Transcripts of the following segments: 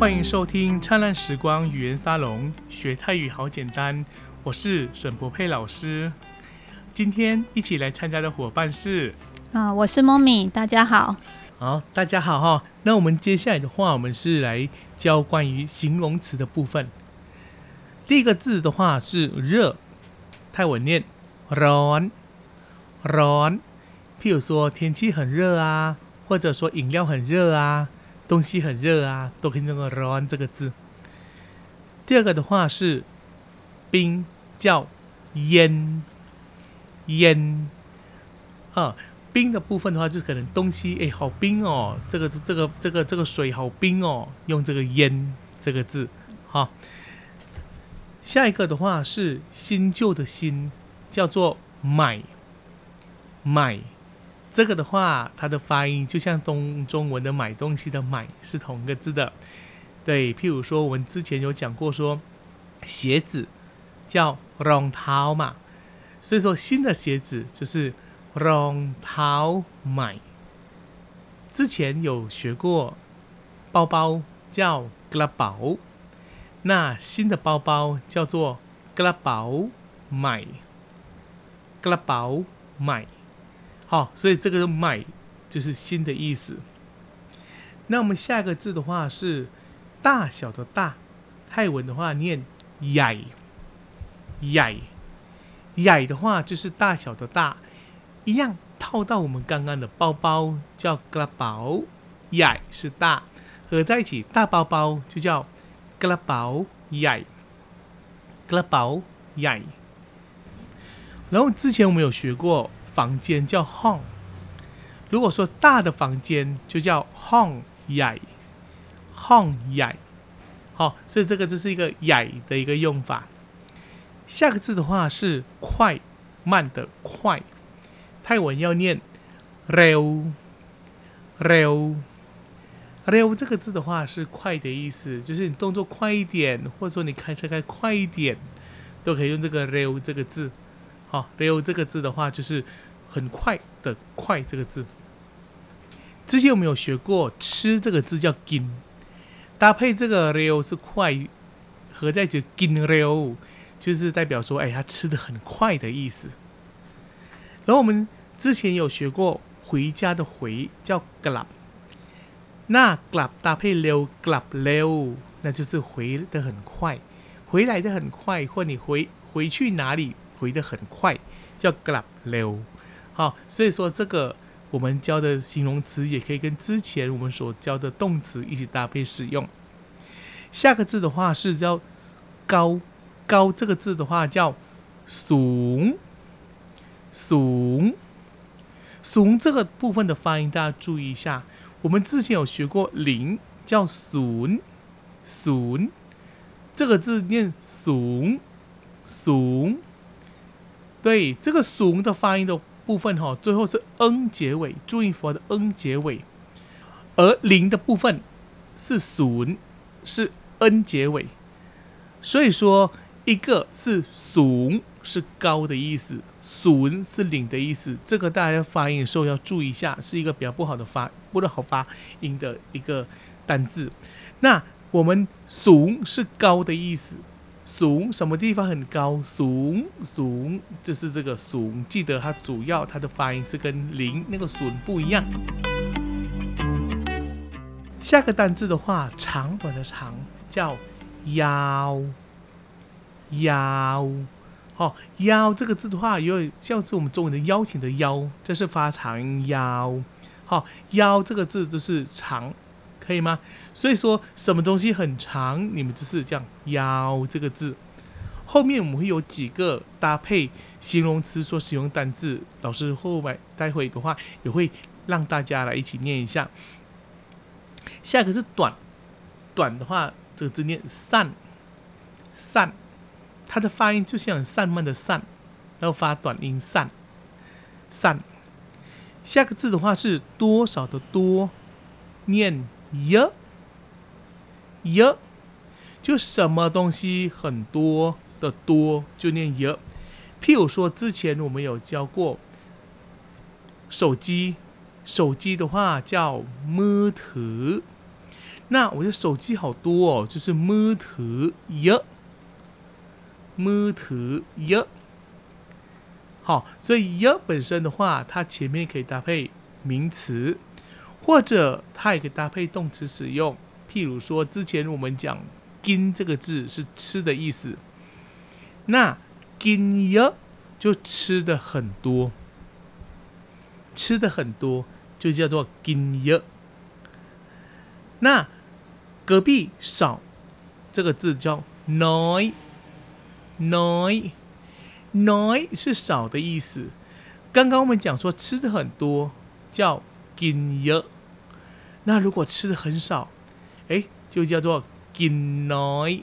欢迎收听灿烂时光语言沙龙，学泰语好简单。我是沈博佩老师。今天一起来参加的伙伴是啊，我是 Mommy，大家好。好，大家好哈。那我们接下来的话，我们是来教关于形容词的部分。第一个字的话是热，泰文念 ron ron。譬如说天气很热啊，或者说饮料很热啊，东西很热啊，都可以用个 ron 这个字。第二个的话是冰，叫烟烟啊。冰的部分的话，就是可能东西哎，好冰哦，这个这个这个这个水好冰哦，用这个烟这个字，好。下一个的话是新旧的新，叫做买买，这个的话它的发音就像中中文的买东西的买是同个字的，对。譬如说我们之前有讲过说鞋子叫 rong tao 嘛，所以说新的鞋子就是。rong tao 买，之前有学过包包叫 gla 包，那新的包包叫做 gla 包买，gla 包买，好，所以这个买就是新的意思。那我们下一个字的话是大小的大，泰文的话念矮，矮，矮的话就是大小的大。一样套到我们刚刚的包包叫 g l a 包，矮是大，合在一起大包包就叫 g l a 包矮 g l a 包矮。然后之前我们有学过房间叫 home，如果说大的房间就叫 home 矮 home 矮，好，所以这个就是一个矮的一个用法。下个字的话是快慢的快。泰文要念 “reu”，“reu”，“reu” 这个字的话是快的意思，就是你动作快一点，或者说你开车开快一点，都可以用这个 “reu” 这个字。好，“reu” 这个字的话就是很快的“快”这个字。之前我们有学过“吃”这个字叫 “gin”，搭配这个 “reu” 是快，合在一起 “gin reu”，就是代表说，哎，他吃的很快的意思。然后我们之前有学过回家的回叫 glap，那 glap 搭配溜 glap 溜，那就是回的很快，回来的很快，或你回回去哪里回的很快，叫 glap 溜。好，所以说这个我们教的形容词也可以跟之前我们所教的动词一起搭配使用。下个字的话是叫高，高这个字的话叫怂。怂，怂这个部分的发音大家注意一下。我们之前有学过零叫怂，怂这个字念怂，怂。对，这个怂的发音的部分哈，最后是 n 结尾，注意佛的 n 结尾。而零的部分是怂，是 n 结尾。所以说，一个是怂。是高的意思，损是领的意思，这个大家发音的时候要注意一下，是一个比较不好的发，不好发音的一个单字。那我们怂是高的意思，怂什么地方很高？怂怂就是这个怂，记得它主要它的发音是跟零那个损不一样。下个单字的话，长短的长叫腰腰。哦，腰这个字的话，有像是我们中文的邀请的邀，这是发长腰。好，腰这个字就是长，可以吗？所以说什么东西很长，你们就是这样腰这个字。后面我们会有几个搭配形容词所使用单字，老师后面待会的话也会让大家来一起念一下。下一个是短，短的话这个字念散，散。它的发音就像散漫的散，然后发短音散散。下个字的话是多少的多，念一，一，就什么东西很多的多，就念一。譬如说，之前我们有教过手机，手机的话叫摸头，那我的手机好多哦，就是摸头一，摸头一，好，所以一本身的话，它前面可以搭配名词。或者它也可以搭配动词使用，譬如说之前我们讲 “in” 这个字是吃的意思，那 “in” 就吃的很多，吃的很多就叫做 “in”。那隔壁少这个字叫 “noi”，“noi”，“noi” 是少的意思。刚刚我们讲说吃的很多叫。“Gin y 那如果吃的很少，哎，就叫做 “gin noi”。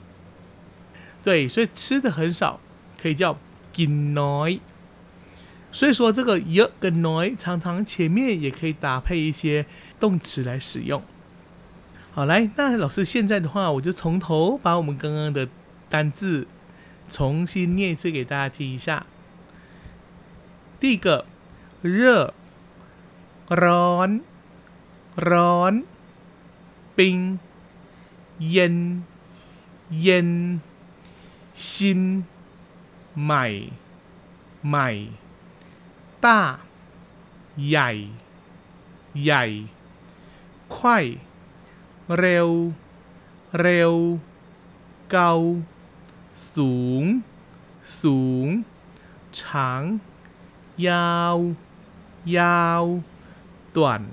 对，所以吃的很少可以叫 “gin noi”。所以说这个 “y” 跟内常常前面也可以搭配一些动词来使用。好，来，那老师现在的话，我就从头把我们刚刚的单字重新念一次给大家听一下。第一个，热 ร้อน ร้อน ปิง เย็น เย็น ชิน ใหม่ ใหม่ ต้า ใหญ่ ใหญ่ควายเร็ว เร็ว เกา สูง สูง ฉาง ยาว ยาว 短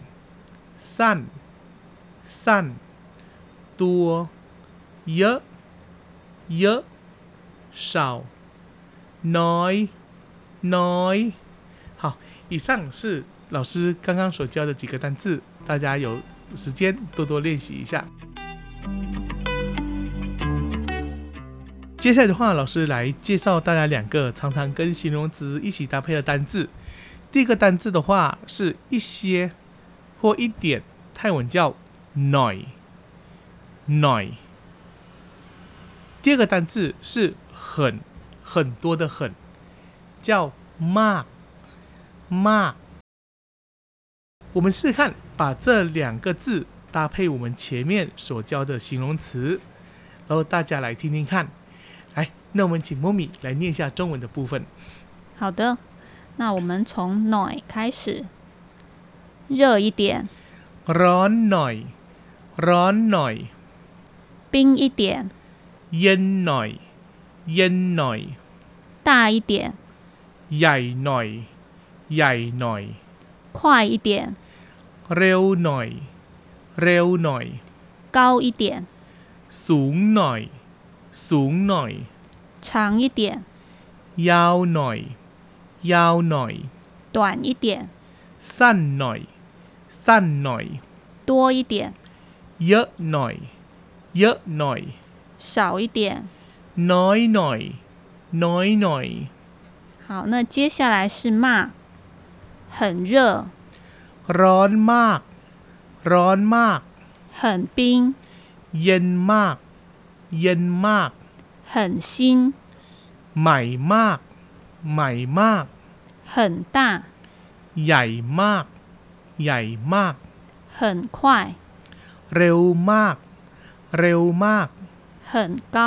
สั้น สั้น ตัว เยอะ เยอะ少น้อย น้อย好，以上是老师刚刚所教的几个单字，大家有时间多多练习一下。接下来的话，老师来介绍大家两个常常跟形容词一起搭配的单字。 第一个单字的话是一些或一点，泰文叫 noi noi。第二个单字是很很多的很，叫 ma ma。我们试试看，把这两个字搭配我们前面所教的形容词，然后大家来听听看。来，那我们请莫米来念一下中文的部分。好的，那我们从 noi 开始，热一点， ร้อนหน่อย ร้อนหน่อย 冰一点， เย็นหน่อย เย็นหน่อย 大一点， ใหญ่หน่อย ใหญ่หน่อย 快一点， เร็วหน่อย เร็วหน่อย 高一点， สูงหน่อย สูงหน่อย 长一点， ยาวหน่อย ยาวหน่อย 短一点， สั้นหน่อย สั้นหน่อย 多一点， เยอะหน่อย เยอะหน่อย 少一点。 น้อยหน่อย น้อยหน่อย 好，那接下来是骂，很热， ร้อนมาก ร้อนมาก 很冰， เย็นมาก เย็นมาก 很新， ใหม่มาก ใหม่มาก 很大， ใหญ่มาก ใหญ่มาก 很快， เร็วมาก เร็วมาก 很高，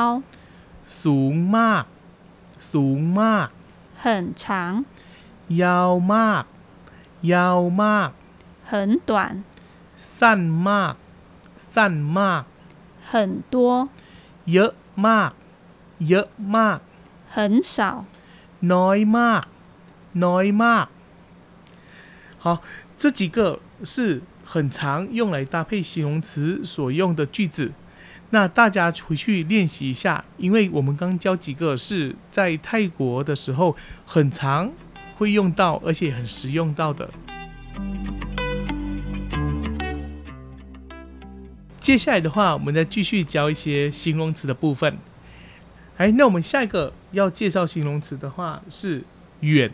สูงมาก สูงมาก 很长， ยาวมาก ยาวมาก 很短， สั้นมาก สั้นมาก 很多， เยอะมาก เยอะมาก 很少。 น้อยมาก น้อยมาก。好，这几个是很常用来搭配形容词所用的句子。那大家回去练习一下，因为我们刚教几个是在泰国的时候很常会用到，而且很实用到的。接下来的话，我们再继续教一些形容词的部分。哎，那我们下一个要介绍形容词的话是远、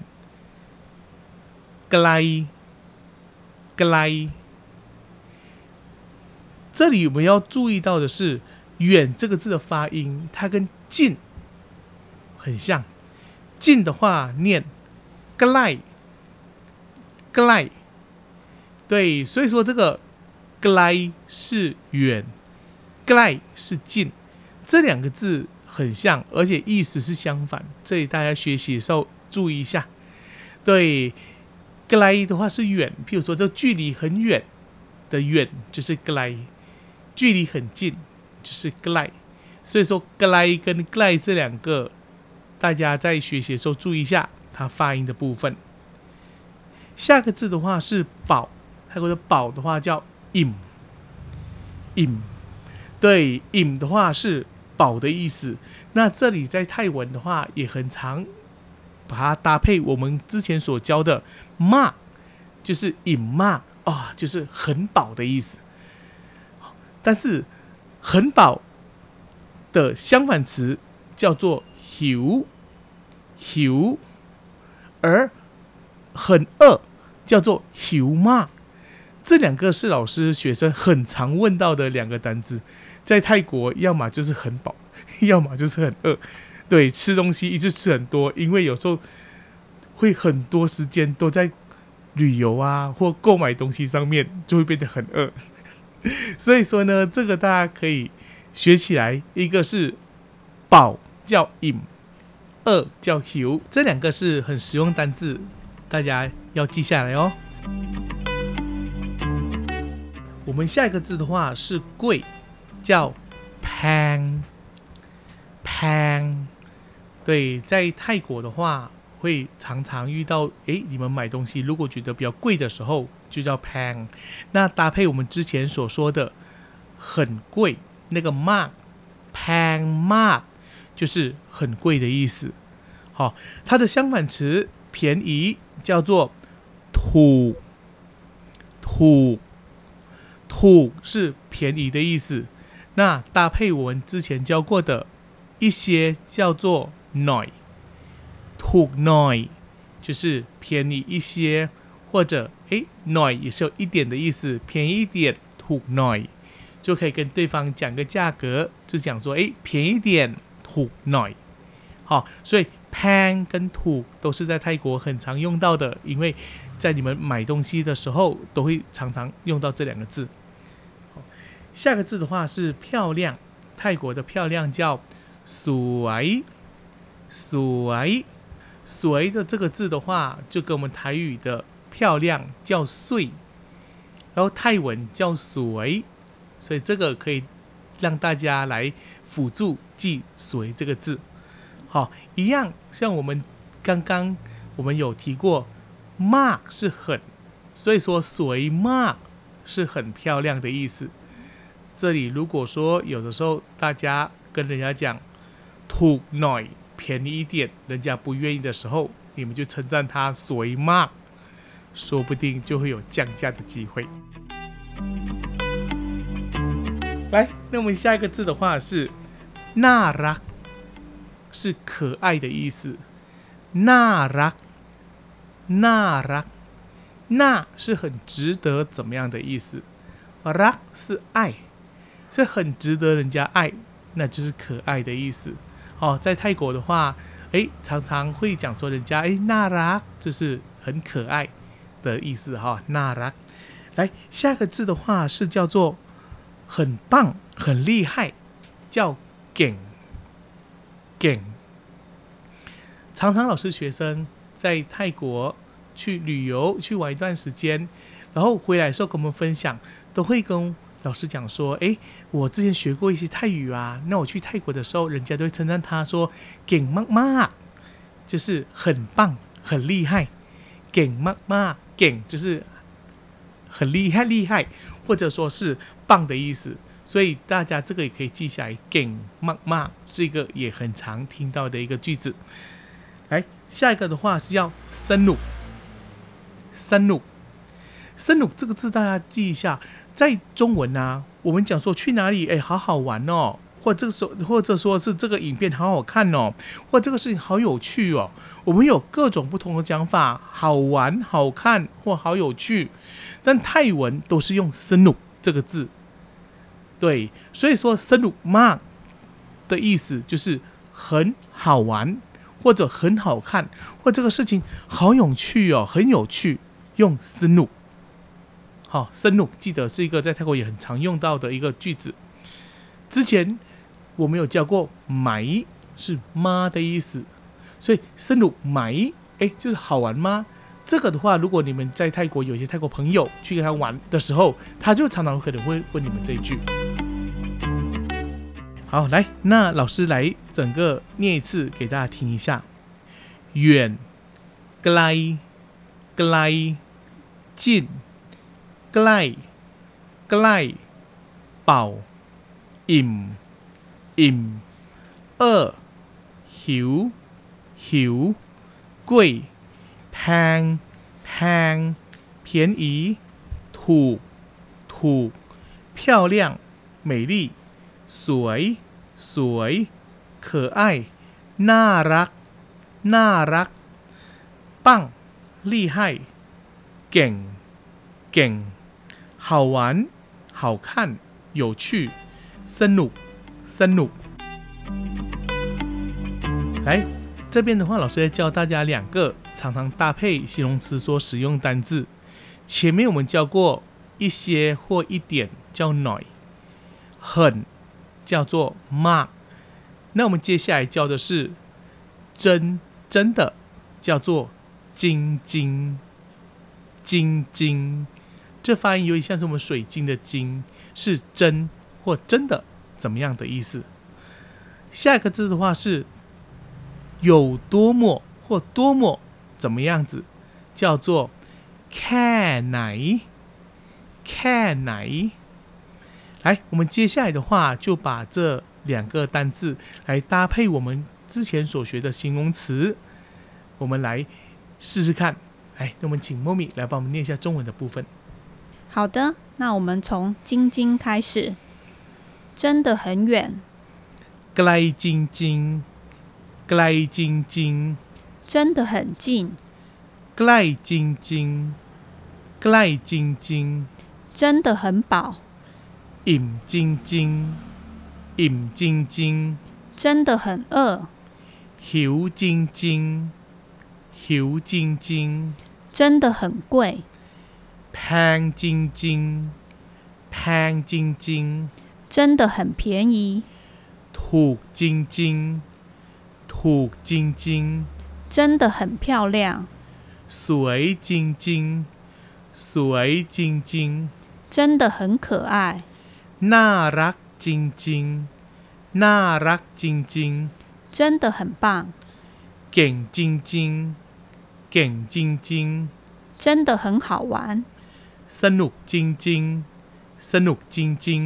gly gly。这里我们要注意到的是“远”这个字的发音，它跟“近”很像。“近”的话念 gly gly，对，所以说这个 gly 是远，gly 是近，这两个字。很像，而且意思是相反，这里大家学习的时候注意一下。对，，“glide” 的话是远，譬如说这距离很远的远就是 “glide”，距离很近就是 “glide”。所以说，“glide” 跟 “glide” 这两个，大家在学习的时候注意一下它发音的部分。下个字的话是“宝”，泰国的“宝”的话叫 “im”，im，对，im 的话是“宝”的意思。那这里在泰文的话也很常把它搭配我们之前所教的“骂”，就是 “im 骂”啊，就是很饱的意思。但是很饱。的相反词叫做 “hiu”，hiu，而很饿叫做 “hiu ma”。这两个是老师学生很常问到的两个单字。在泰国，要么就是很饱，要么就是很饿。对，吃东西一直吃很多，因为有时候会很多时间都在旅游啊或购买东西上面，就会变得很饿。所以说呢，这个大家可以。学起来，一个是饱叫 im，饿叫 h u 这两个是很实用单字，大家要记下来哦。我们下一个字的话是贵，叫 pan，pan。对，在泰国的话会常常遇到，诶，你们买东西如果觉得比较贵的时候，就叫 pan。那搭配我们之前所说的很贵。那个 mark，pan mark 就是很贵的意思。好，它的相反词便宜叫做土土土是便宜的意思。那搭配我们之前教过的一些叫做 noi，土 noi 就是便宜一些，或者诶 noi 也是有一点的意思，便宜一点土 noi。就可以跟对方讲个价格，就讲说，哎，便宜点，土 noi，好，所以 pan 跟土都是在泰国很常用到的，因为在你们买东西的时候都会常常用到这两个字。下个字的话是漂亮，泰国的漂亮叫随的这个字的话，就跟我们台语的漂亮叫碎，然后泰文叫随。所以这个可以让大家来辅助记“随”这个字，好，一样像我们刚刚我们有提过，“骂”是很，所以说“随骂”是很漂亮的意思。这里如果说有的时候大家跟人家讲“土内便宜一点，人家不愿意的时候，你们就称赞他“水骂”，说不定就会有降价的机会。来，那我们下一个字的话是“那拉”，是可爱的意思。那拉，那拉，那是很值得怎么样的意思？拉是爱，是很值得人家爱，那就是可爱的意思。哦，在泰国的话，哎，常常会讲说人家哎纳拉，就是很可爱的意思哈。纳拉，来，下个字的话是叫做。很棒，很厉害，叫 “gang gang”。常常老师学生在泰国去旅游去玩一段时间，然后回来的时候跟我们分享，都会跟老师讲说：“诶，我之前学过一些泰语啊，那我去泰国的时候，人家都会称赞他说 ‘gang 妈妈’，就是很棒，很厉害。‘gang 妈妈 ’，‘gang’ 就是很厉害，厉害。”或者说是棒的意思，所以大家这个也可以记下来。gang 骂骂是一个也很常听到的一个句子。来，下一个的话是叫深入，深入，深入这个字大家记一下，在中文啊，我们讲说去哪里，哎，好好玩哦，或这个时候，或者说是这个影片好好看哦，或这个事情好有趣哦，我们有各种不同的讲法，好玩、好看或好有趣。但泰文都是用“深入”这个字，对，所以说“深入嘛”的意思就是很好玩，或者很好看，或这个事情好有趣哦，很有趣，用“深入”。好，“深入”记得是一个在泰国也很常用到的一个句子。 之前我们有教过买是妈的意思，所以生乳买哎就是好玩吗？这个的话，如果你们在泰国有一些泰国朋友去跟他玩的时候，他就常常可能会问你们这一句。好，来，那老师来整个念一次给大家听一下。远、ไกล、ไกล、近、 ใกล้、ใกล้、เป่า อิ่ม อิ่ม เออ หิว หิว กุ้ย แพง แพง 便宜 ถูก ถูก 漂亮 美丽 สวย สวย 可爱 น่ารัก น่ารัก 棒厉害เก่ง เก่ง 好玩好看有趣สนุก สนุก来这边的话，老师在教大家两个常常搭配形容词所使用单字。前面我们教过一些或一点叫 noi，很叫做 ma。那我们接下来教的是真真的叫做晶晶晶晶， 这发音有点像是我们“水晶”的“晶”，是真或真的怎么样的意思。下一个字的话是“有多么”或“多么”怎么样子，叫做 “canai”。canai。来，我们接下来的话就把这两个单字来搭配我们之前所学的形容词，我们来试试看。来，那我们请猫咪来帮我们念一下中文的部分。好的，那我们从晶晶开始，真的很远， ไกลจริงๆไกลจริง 真的很近， ๆใกล้จริงๆใกล้จริง 真的很饱， ๆอิ่มจริงๆอิ่มจริง 真的很饿， ๆหิวจริงๆหิวจริง 真的很贵， 潘晶晶，潘晶晶，真的很便宜。土晶晶，土晶晶，真的很漂亮。水晶晶，水晶晶，真的很可爱。那拉晶晶，那拉晶晶，真的很棒。景晶晶，景晶晶，真的很好玩。 ๆ สนุกจริงๆ สนุกจริง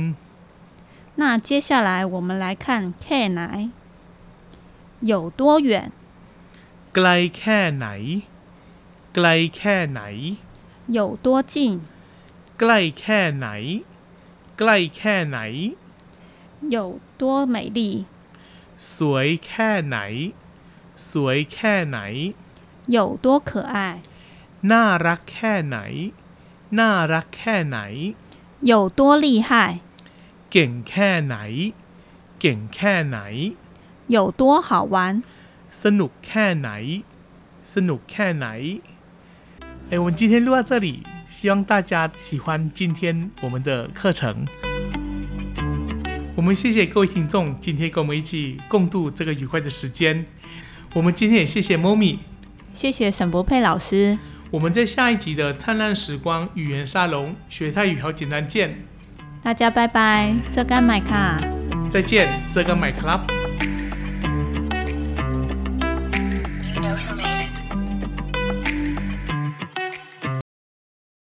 那接下来我们来看 K 奶有多远， ๆ ไกลแค่ไหน ไกลแค่ไหน 有多近， ใกล้แค่ไหน ใกล้แค่ไหน 有多美丽， สวยแค่ไหน สวยแค่ไหน 有多可爱， น่ารักแค่ไหน น่ารักแค่ไหน 有多厉害， เก่งแค่ไหน เก่งแค่ไหน 有多好玩。 สนุกแค่ไหน สนุกแค่ไหน哎，我们今天录到这里，希望大家喜欢今天我们的课程。我们谢谢各位听众今天跟我们一起共度这个愉快的时间。我们今天也谢谢 Momi。谢谢沈博佩老师， 我们在下一集的灿烂时光语言沙龙学泰语好简单见，大家拜拜，这干买卡。再见，这个 My Club。